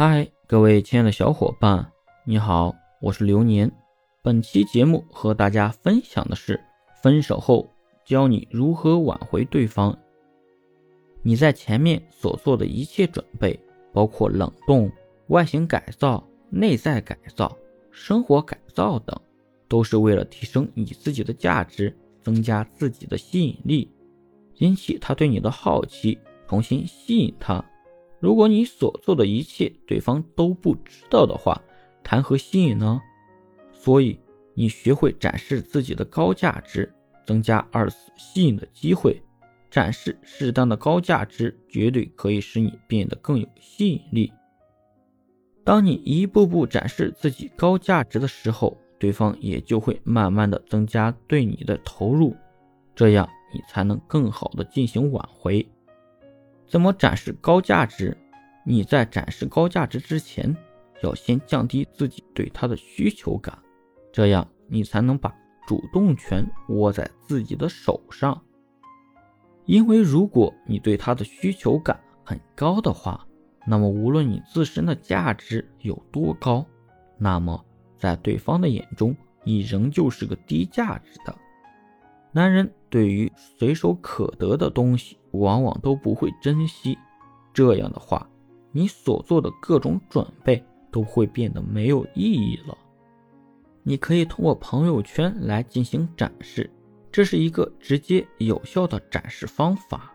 嗨，各位亲爱的小伙伴，你好，我是流年。本期节目和大家分享的是，分手后教你如何挽回对方。你在前面所做的一切准备，包括冷冻、外形改造、内在改造、生活改造等，都是为了提升你自己的价值，增加自己的吸引力，引起他对你的好奇，重新吸引他。如果你所做的一切对方都不知道的话，谈何吸引呢？所以你学会展示自己的高价值，增加二次吸引的机会。展示适当的高价值，绝对可以使你变得更有吸引力。当你一步步展示自己高价值的时候，对方也就会慢慢的增加对你的投入，这样你才能更好的进行挽回。怎么展示高价值？你在展示高价值之前，要先降低自己对他的需求感，这样你才能把主动权握在自己的手上。因为如果你对他的需求感很高的话，那么无论你自身的价值有多高，那么在对方的眼中，你仍旧是个低价值的。男人对于随手可得的东西，往往都不会珍惜。这样的话，你所做的各种准备都会变得没有意义了。你可以通过朋友圈来进行展示，这是一个直接有效的展示方法。